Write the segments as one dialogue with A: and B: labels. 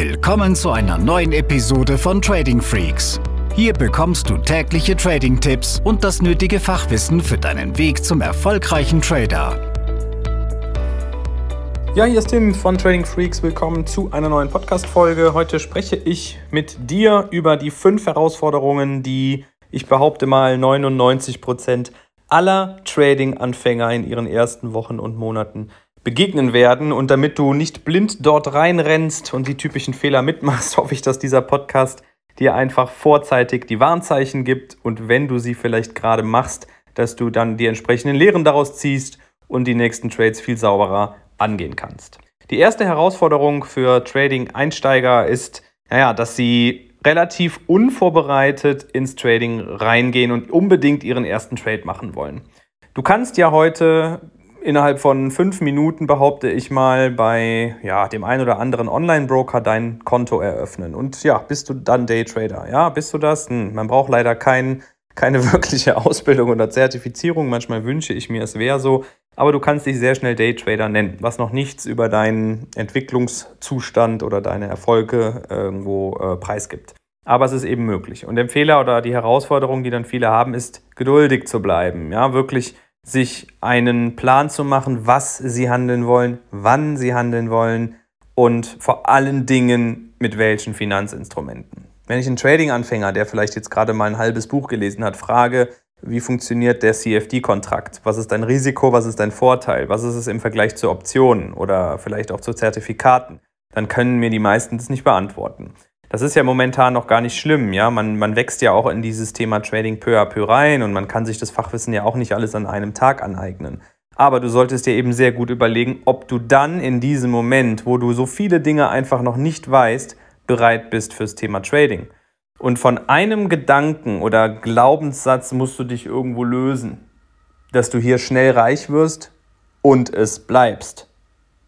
A: Willkommen zu einer neuen Episode von Trading Freaks. Hier bekommst du tägliche Trading-Tipps und das nötige Fachwissen für deinen Weg zum erfolgreichen Trader.
B: Ja, hier ist Tim von Trading Freaks. Willkommen zu einer neuen Podcast-Folge. Heute spreche ich mit dir über die fünf Herausforderungen, die ich behaupte mal 99% aller Trading-Anfänger in ihren ersten Wochen und Monaten begegnen werden. Und damit du nicht blind dort reinrennst und die typischen Fehler mitmachst, hoffe ich, dass dieser Podcast dir einfach vorzeitig die Warnzeichen gibt und wenn du sie vielleicht gerade machst, dass du dann die entsprechenden Lehren daraus ziehst und die nächsten Trades viel sauberer angehen kannst. Die erste Herausforderung für Trading-Einsteiger ist, naja, dass sie relativ unvorbereitet ins Trading reingehen und unbedingt ihren ersten Trade machen wollen. Du kannst ja heute innerhalb von fünf Minuten, behaupte ich mal, bei ja, dem einen oder anderen Online-Broker dein Konto eröffnen. Und ja, bist du dann Daytrader? Ja, bist du das? Hm, man braucht leider kein, keine wirkliche Ausbildung oder Zertifizierung. Manchmal wünsche ich mir, es wäre so. Aber du kannst dich sehr schnell Daytrader nennen, was noch nichts über deinen Entwicklungszustand oder deine Erfolge irgendwo äh, preisgibt. Aber es ist eben möglich. Und der Fehler oder die Herausforderung, die dann viele haben, ist, geduldig zu bleiben. Ja, wirklich sich einen Plan zu machen, was sie handeln wollen, wann sie handeln wollen und vor allen Dingen mit welchen Finanzinstrumenten. Wenn ich einen Trading-Anfänger, der vielleicht jetzt gerade mal ein halbes Buch gelesen hat, frage, wie funktioniert der CFD-Kontrakt? Was ist dein Risiko? Was ist dein Vorteil? Was ist es im Vergleich zu Optionen oder vielleicht auch zu Zertifikaten? Dann können mir die meisten das nicht beantworten. Das ist ja momentan noch gar nicht schlimm, ja. Man, man wächst ja auch in dieses Thema Trading peu à peu rein und man kann sich das Fachwissen ja auch nicht alles an einem Tag aneignen. Aber du solltest dir eben sehr gut überlegen, ob du dann in diesem Moment, wo du so viele Dinge einfach noch nicht weißt, bereit bist fürs Thema Trading. Und von einem Gedanken oder Glaubenssatz musst du dich irgendwo lösen, dass du hier schnell reich wirst und es bleibst.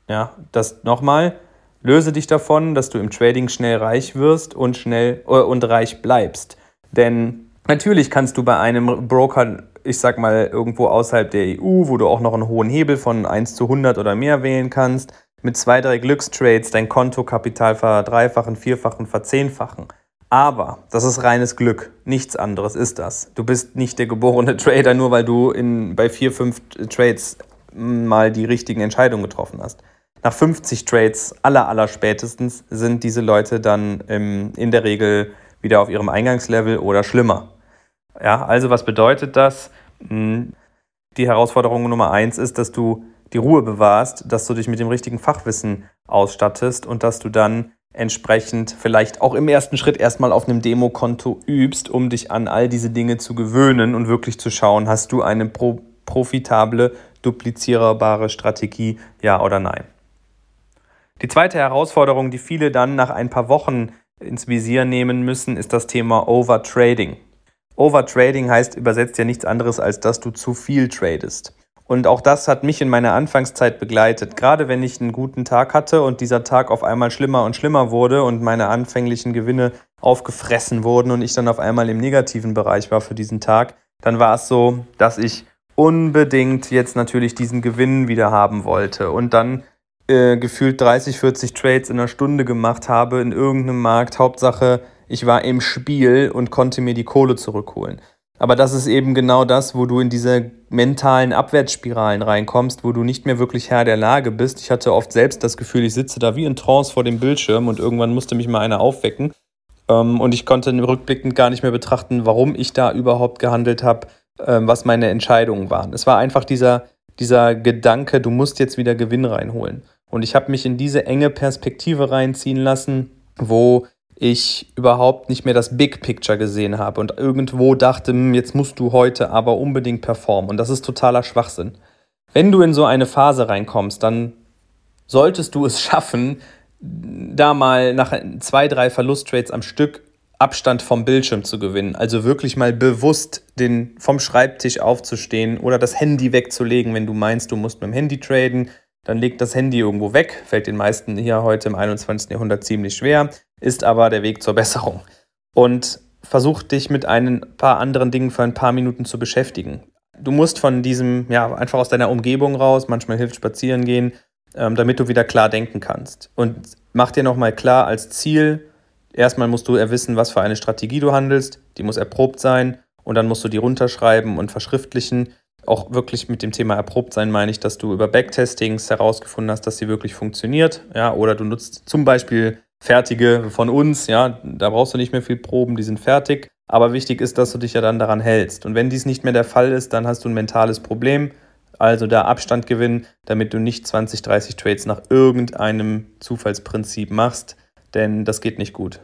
B: Ja, das nochmal, Löse dich davon, dass du im Trading schnell reich wirst und schnell äh, und reich bleibst. Denn natürlich kannst du bei einem Broker, ich sag mal, irgendwo außerhalb der EU, wo du auch noch einen hohen Hebel von 1 zu 100 oder mehr wählen kannst, mit zwei, drei Glückstrades dein Kontokapital verdreifachen, vierfachen, verzehnfachen. Aber das ist reines Glück. Nichts anderes ist das. Du bist nicht der geborene Trader, nur weil du in, bei vier, fünf Trades mal die richtigen Entscheidungen getroffen hast nach 50 Trades aller, aller spätestens sind diese Leute dann ähm, in der Regel wieder auf ihrem Eingangslevel oder schlimmer. Ja, also was bedeutet das? Hm, die Herausforderung Nummer eins ist, dass du die Ruhe bewahrst, dass du dich mit dem richtigen Fachwissen ausstattest und dass du dann entsprechend vielleicht auch im ersten Schritt erstmal auf einem Demokonto übst, um dich an all diese Dinge zu gewöhnen und wirklich zu schauen, hast du eine pro profitable, duplizierbare Strategie, ja oder nein. Die zweite Herausforderung, die viele dann nach ein paar Wochen ins Visier nehmen müssen, ist das Thema Overtrading. Overtrading heißt übersetzt ja nichts anderes, als dass du zu viel tradest. Und auch das hat mich in meiner Anfangszeit begleitet. Gerade wenn ich einen guten Tag hatte und dieser Tag auf einmal schlimmer und schlimmer wurde und meine anfänglichen Gewinne aufgefressen wurden und ich dann auf einmal im negativen Bereich war für diesen Tag, dann war es so, dass ich unbedingt jetzt natürlich diesen Gewinn wieder haben wollte. Und dann äh, gefühlt 30, 40 Trades in einer Stunde gemacht habe in irgendeinem Markt. Hauptsache, ich war im Spiel und konnte mir die Kohle zurückholen. Aber das ist eben genau das, wo du in diese mentalen Abwärtsspiralen reinkommst, wo du nicht mehr wirklich Herr der Lage bist. Ich hatte oft selbst das Gefühl, ich sitze da wie in Trance vor dem Bildschirm und irgendwann musste mich mal einer aufwecken. Ähm, und ich konnte rückblickend gar nicht mehr betrachten, warum ich da überhaupt gehandelt habe, ähm, was meine Entscheidungen waren. Es war einfach dieser, dieser Gedanke, du musst jetzt wieder Gewinn reinholen. Und ich habe mich in diese enge Perspektive reinziehen lassen, wo ich überhaupt nicht mehr das Big Picture gesehen habe und irgendwo dachte, hm, jetzt musst du heute aber unbedingt performen. Und das ist totaler Schwachsinn. Wenn du in so eine Phase reinkommst, dann solltest du es schaffen, da mal nach zwei, drei Verlusttrades am Stück Abstand vom Bildschirm zu gewinnen. Also wirklich mal bewusst den, vom Schreibtisch aufzustehen oder das Handy wegzulegen, wenn du meinst, du musst mit dem Handy traden dann legt das Handy irgendwo weg, fällt den meisten hier heute im 21. Jahrhundert ziemlich schwer, ist aber der Weg zur Besserung. Und versuch dich mit ein paar anderen Dingen für ein paar Minuten zu beschäftigen. Du musst von diesem, ja, einfach aus deiner Umgebung raus, manchmal hilft spazieren gehen, ähm, damit du wieder klar denken kannst. Und mach dir nochmal klar als Ziel, erstmal musst du erwissen, was für eine Strategie du handelst, die muss erprobt sein und dann musst du die runterschreiben und verschriftlichen. Auch wirklich mit dem Thema erprobt sein meine ich, dass du über Backtestings herausgefunden hast, dass sie wirklich funktioniert. Ja, oder du nutzt zum Beispiel fertige von uns, ja, da brauchst du nicht mehr viel Proben, die sind fertig. Aber wichtig ist, dass du dich ja dann daran hältst. Und wenn dies nicht mehr der Fall ist, dann hast du ein mentales Problem. Also da Abstand gewinnen, damit du nicht 20, 30 Trades nach irgendeinem Zufallsprinzip machst, denn das geht nicht gut.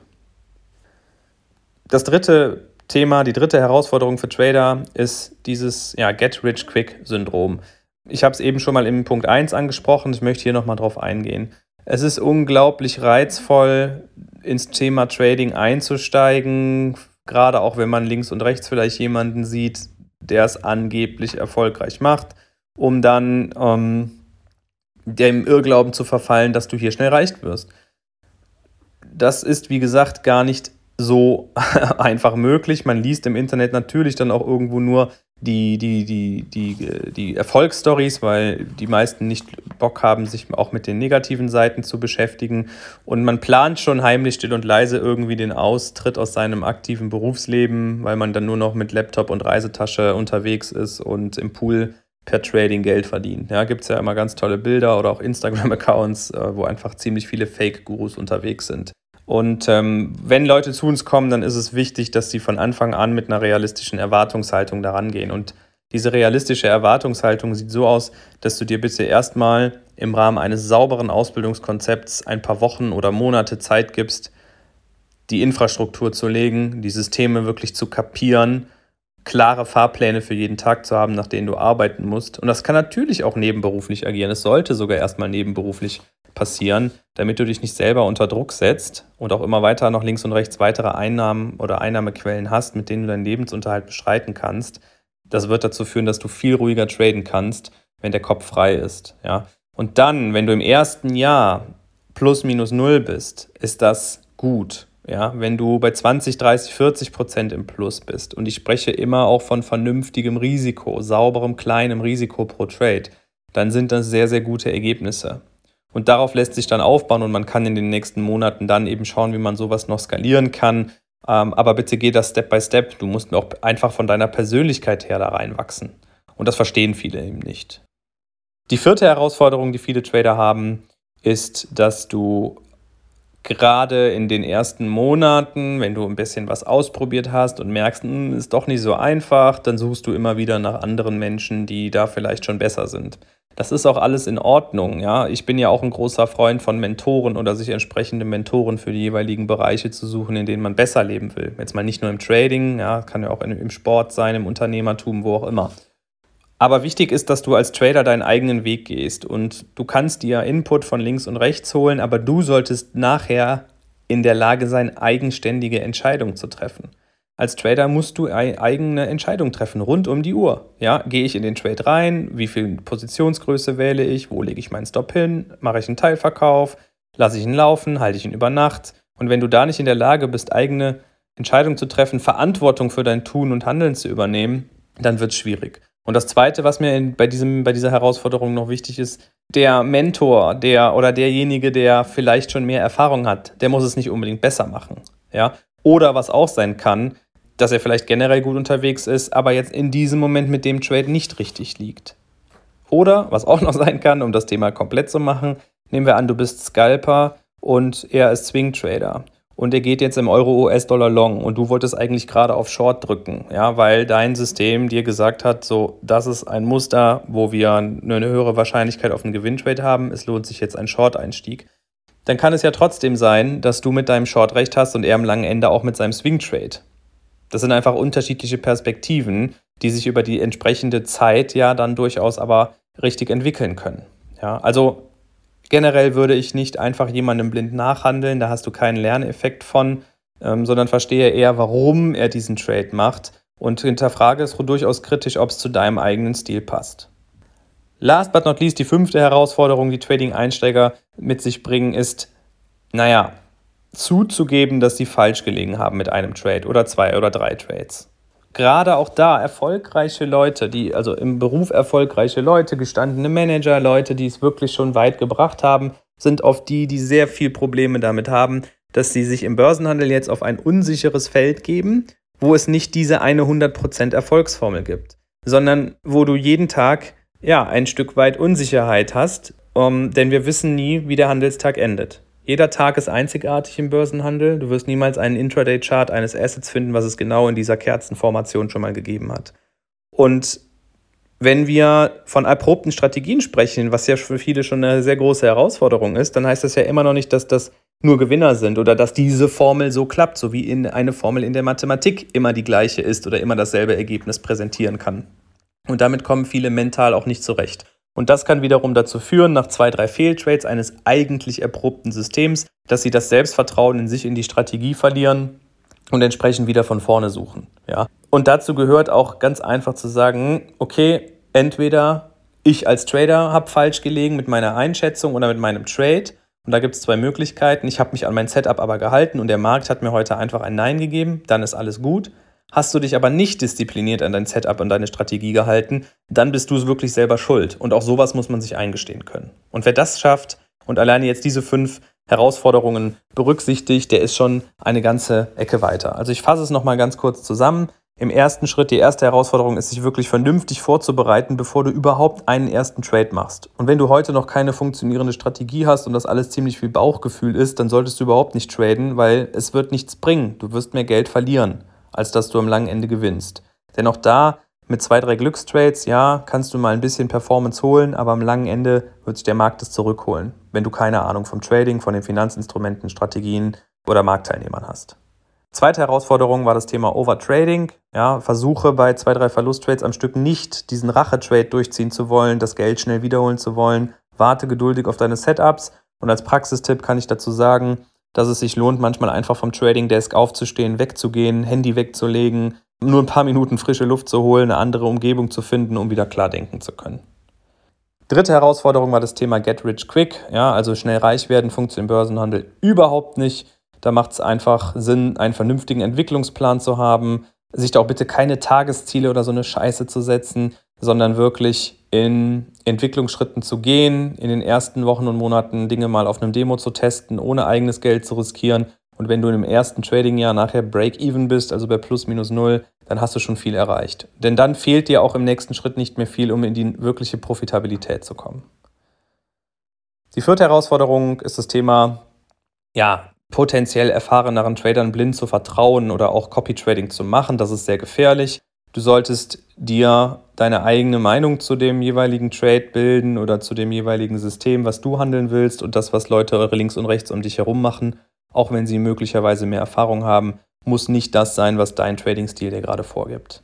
B: Das dritte Thema, die dritte Herausforderung für Trader ist dieses ja, Get-Rich-Quick-Syndrom. Ich habe es eben schon mal im Punkt 1 angesprochen, ich möchte hier nochmal drauf eingehen. Es ist unglaublich reizvoll, ins Thema Trading einzusteigen, gerade auch wenn man links und rechts vielleicht jemanden sieht, der es angeblich erfolgreich macht, um dann ähm, dem Irrglauben zu verfallen, dass du hier schnell reich wirst. Das ist, wie gesagt, gar nicht so einfach möglich. Man liest im Internet natürlich dann auch irgendwo nur die, die, die, die, die Erfolgsstories, weil die meisten nicht Bock haben, sich auch mit den negativen Seiten zu beschäftigen. Und man plant schon heimlich still und leise irgendwie den Austritt aus seinem aktiven Berufsleben, weil man dann nur noch mit Laptop und Reisetasche unterwegs ist und im Pool per Trading Geld verdient. Ja, gibt es ja immer ganz tolle Bilder oder auch Instagram-Accounts, äh, wo einfach ziemlich viele Fake-Gurus unterwegs sind. Und ähm, wenn Leute zu uns kommen, dann ist es wichtig, dass sie von Anfang an mit einer realistischen Erwartungshaltung daran gehen. Und diese realistische Erwartungshaltung sieht so aus, dass du dir bitte erstmal im Rahmen eines sauberen Ausbildungskonzepts ein paar Wochen oder Monate Zeit gibst, die Infrastruktur zu legen, die Systeme wirklich zu kapieren, klare Fahrpläne für jeden Tag zu haben, nach denen du arbeiten musst. Und das kann natürlich auch nebenberuflich agieren. Es sollte sogar erstmal nebenberuflich passieren, damit du dich nicht selber unter Druck setzt und auch immer weiter noch links und rechts weitere Einnahmen oder Einnahmequellen hast, mit denen du deinen Lebensunterhalt bestreiten kannst. Das wird dazu führen, dass du viel ruhiger traden kannst, wenn der Kopf frei ist. Ja? Und dann, wenn du im ersten Jahr plus minus null bist, ist das gut. Ja, wenn du bei 20, 30, 40 Prozent im Plus bist und ich spreche immer auch von vernünftigem Risiko, sauberem, kleinem Risiko pro Trade, dann sind das sehr, sehr gute Ergebnisse. Und darauf lässt sich dann aufbauen und man kann in den nächsten Monaten dann eben schauen, wie man sowas noch skalieren kann. Ähm, aber bitte geh das Step by Step. Du musst auch einfach von deiner Persönlichkeit her da reinwachsen. Und das verstehen viele eben nicht. Die vierte Herausforderung, die viele Trader haben, ist, dass du gerade in den ersten Monaten, wenn du ein bisschen was ausprobiert hast und merkst, hm, ist doch nicht so einfach, dann suchst du immer wieder nach anderen Menschen, die da vielleicht schon besser sind. Das ist auch alles in Ordnung, ja. Ich bin ja auch ein großer Freund von Mentoren oder sich entsprechende Mentoren für die jeweiligen Bereiche zu suchen, in denen man besser leben will. Jetzt mal nicht nur im Trading, ja, kann ja auch im Sport sein, im Unternehmertum, wo auch immer. Aber wichtig ist, dass du als Trader deinen eigenen Weg gehst und du kannst dir Input von links und rechts holen, aber du solltest nachher in der Lage sein, eigenständige Entscheidungen zu treffen. Als Trader musst du eigene Entscheidungen treffen, rund um die Uhr. Ja, gehe ich in den Trade rein? Wie viel Positionsgröße wähle ich? Wo lege ich meinen Stop hin? Mache ich einen Teilverkauf? Lasse ich ihn laufen? Halte ich ihn über Nacht? Und wenn du da nicht in der Lage bist, eigene Entscheidungen zu treffen, Verantwortung für dein Tun und Handeln zu übernehmen, dann wird es schwierig. Und das Zweite, was mir in, bei, diesem, bei dieser Herausforderung noch wichtig ist, der Mentor, der oder derjenige, der vielleicht schon mehr Erfahrung hat, der muss es nicht unbedingt besser machen. Ja? Oder was auch sein kann, dass er vielleicht generell gut unterwegs ist, aber jetzt in diesem Moment mit dem Trade nicht richtig liegt. Oder, was auch noch sein kann, um das Thema komplett zu machen, nehmen wir an, du bist Scalper und er ist Swing Trader. Und er geht jetzt im Euro-US-Dollar Long und du wolltest eigentlich gerade auf Short drücken, ja, weil dein System dir gesagt hat, so, das ist ein Muster, wo wir eine höhere Wahrscheinlichkeit auf einen Gewinntrade haben, es lohnt sich jetzt ein Short-Einstieg. Dann kann es ja trotzdem sein, dass du mit deinem Short recht hast und er am langen Ende auch mit seinem Swing Trade. Das sind einfach unterschiedliche Perspektiven, die sich über die entsprechende Zeit ja dann durchaus aber richtig entwickeln können. Ja, also generell würde ich nicht einfach jemandem blind nachhandeln, da hast du keinen Lerneffekt von, ähm, sondern verstehe eher, warum er diesen Trade macht und hinterfrage es durchaus kritisch, ob es zu deinem eigenen Stil passt. Last but not least, die fünfte Herausforderung, die Trading-Einsteiger mit sich bringen, ist, naja, zuzugeben, dass sie falsch gelegen haben mit einem Trade oder zwei oder drei Trades. Gerade auch da erfolgreiche Leute, die also im Beruf erfolgreiche Leute, gestandene Manager, Leute, die es wirklich schon weit gebracht haben, sind oft die, die sehr viel Probleme damit haben, dass sie sich im Börsenhandel jetzt auf ein unsicheres Feld geben, wo es nicht diese eine 100% Erfolgsformel gibt, sondern wo du jeden Tag ja ein Stück weit Unsicherheit hast, um, denn wir wissen nie, wie der Handelstag endet. Jeder Tag ist einzigartig im Börsenhandel. Du wirst niemals einen Intraday-Chart eines Assets finden, was es genau in dieser Kerzenformation schon mal gegeben hat. Und wenn wir von erprobten Strategien sprechen, was ja für viele schon eine sehr große Herausforderung ist, dann heißt das ja immer noch nicht, dass das nur Gewinner sind oder dass diese Formel so klappt, so wie in eine Formel in der Mathematik immer die gleiche ist oder immer dasselbe Ergebnis präsentieren kann. Und damit kommen viele mental auch nicht zurecht. Und das kann wiederum dazu führen, nach zwei, drei Fehltrades eines eigentlich erprobten Systems, dass sie das Selbstvertrauen in sich, in die Strategie verlieren und entsprechend wieder von vorne suchen. Ja? Und dazu gehört auch ganz einfach zu sagen, okay, entweder ich als Trader habe falsch gelegen mit meiner Einschätzung oder mit meinem Trade. Und da gibt es zwei Möglichkeiten. Ich habe mich an mein Setup aber gehalten und der Markt hat mir heute einfach ein Nein gegeben. Dann ist alles gut. Hast du dich aber nicht diszipliniert an dein Setup und deine Strategie gehalten, dann bist du es wirklich selber schuld. Und auch sowas muss man sich eingestehen können. Und wer das schafft und alleine jetzt diese fünf Herausforderungen berücksichtigt, der ist schon eine ganze Ecke weiter. Also ich fasse es nochmal ganz kurz zusammen. Im ersten Schritt, die erste Herausforderung ist, sich wirklich vernünftig vorzubereiten, bevor du überhaupt einen ersten Trade machst. Und wenn du heute noch keine funktionierende Strategie hast und das alles ziemlich viel Bauchgefühl ist, dann solltest du überhaupt nicht traden, weil es wird nichts bringen. Du wirst mehr Geld verlieren, als dass du am langen Ende gewinnst. Denn auch da mit zwei, drei Glückstrades, ja, kannst du mal ein bisschen Performance holen, aber am langen Ende wird sich der Markt es zurückholen, wenn du keine Ahnung vom Trading, von den Finanzinstrumenten, Strategien oder Marktteilnehmern hast. Zweite Herausforderung war das Thema Overtrading. Ja, versuche bei zwei, drei Verlusttrades am Stück nicht diesen Rache-Trade durchziehen zu wollen, das Geld schnell wiederholen zu wollen. Warte geduldig auf deine Setups. Und als Praxistipp kann ich dazu sagen, dass es sich lohnt, manchmal einfach vom Trading Desk aufzustehen, wegzugehen, Handy wegzulegen, nur ein paar Minuten frische Luft zu holen, eine andere Umgebung zu finden, um wieder klar denken zu können. Dritte Herausforderung war das Thema Get Rich Quick. Ja, also schnell reich werden funktioniert im Börsenhandel überhaupt nicht. Da macht es einfach Sinn, einen vernünftigen Entwicklungsplan zu haben, sich da auch bitte keine Tagesziele oder so eine Scheiße zu setzen, sondern wirklich in Entwicklungsschritten zu gehen, in den ersten Wochen und Monaten Dinge mal auf einem Demo zu testen, ohne eigenes Geld zu riskieren und wenn du im ersten Trading-Jahr nachher Break-Even bist, also bei plus minus null, dann hast du schon viel erreicht. Denn dann fehlt dir auch im nächsten Schritt nicht mehr viel, um in die wirkliche Profitabilität zu kommen. Die vierte Herausforderung ist das Thema, ja, potenziell erfahreneren Tradern blind zu vertrauen oder auch Copy-Trading zu machen. Das ist sehr gefährlich. Du solltest dir deine eigene Meinung zu dem jeweiligen Trade bilden oder zu dem jeweiligen System, was du handeln willst und das, was Leute links und rechts um dich herum machen auch wenn sie möglicherweise mehr Erfahrung haben, muss nicht das sein, was dein Trading-Stil dir gerade vorgibt.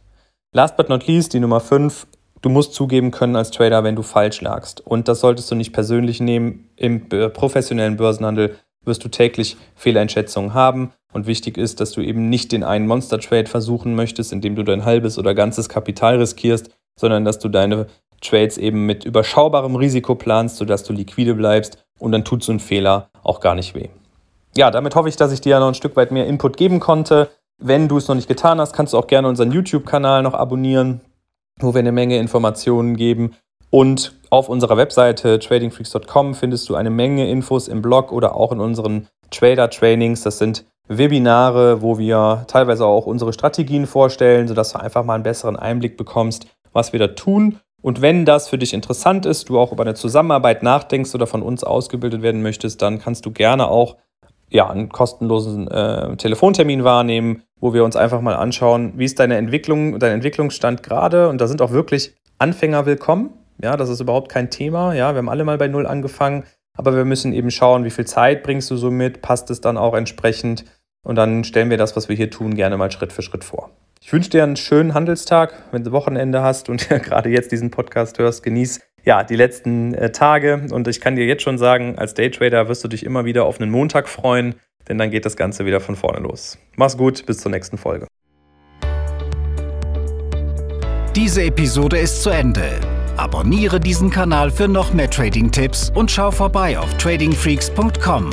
B: Last but not least, die Nummer 5, du musst zugeben können als Trader, wenn du falsch lagst. Und das solltest du nicht persönlich nehmen. Im professionellen Börsenhandel wirst du täglich Fehleinschätzungen haben. Und wichtig ist, dass du eben nicht den einen Monster-Trade versuchen möchtest, indem du dein halbes oder ganzes Kapital riskierst, sondern dass du deine Trades eben mit überschaubarem Risiko planst, sodass du liquide bleibst und dann tut so ein Fehler auch gar nicht weh ja, damit hoffe ich, dass ich dir noch ein Stück weit mehr Input geben konnte. Wenn du es noch nicht getan hast, kannst du auch gerne unseren YouTube-Kanal noch abonnieren, wo wir eine Menge Informationen geben. Und auf unserer Webseite tradingfreaks.com findest du eine Menge Infos im Blog oder auch in unseren Trader-Trainings. Das sind Webinare, wo wir teilweise auch unsere Strategien vorstellen, sodass du einfach mal einen besseren Einblick bekommst, was wir da tun. Und wenn das für dich interessant ist, du auch über eine Zusammenarbeit nachdenkst oder von uns ausgebildet werden möchtest, dann kannst du gerne auch ja, einen kostenlosen äh, Telefontermin wahrnehmen, wo wir uns einfach mal anschauen, wie ist deine Entwicklung, dein Entwicklungsstand gerade. Und da sind auch wirklich Anfänger willkommen. Ja, das ist überhaupt kein Thema. Ja, wir haben alle mal bei Null angefangen. Aber wir müssen eben schauen, wie viel Zeit bringst du so mit, passt es dann auch entsprechend. Und dann stellen wir das, was wir hier tun, gerne mal Schritt für Schritt vor. Ich wünsche dir einen schönen Handelstag, wenn du Wochenende hast und gerade jetzt diesen Podcast hörst. Genieß ja, die letzten äh, Tage. Und ich kann dir jetzt schon sagen, als Daytrader wirst du dich immer wieder auf einen Montag freuen, denn dann geht das Ganze wieder von vorne los. Mach's gut, bis zur nächsten Folge.
A: Diese Episode ist zu Ende. Abonniere diesen Kanal für noch mehr Trading-Tipps und schau vorbei auf tradingfreaks.com.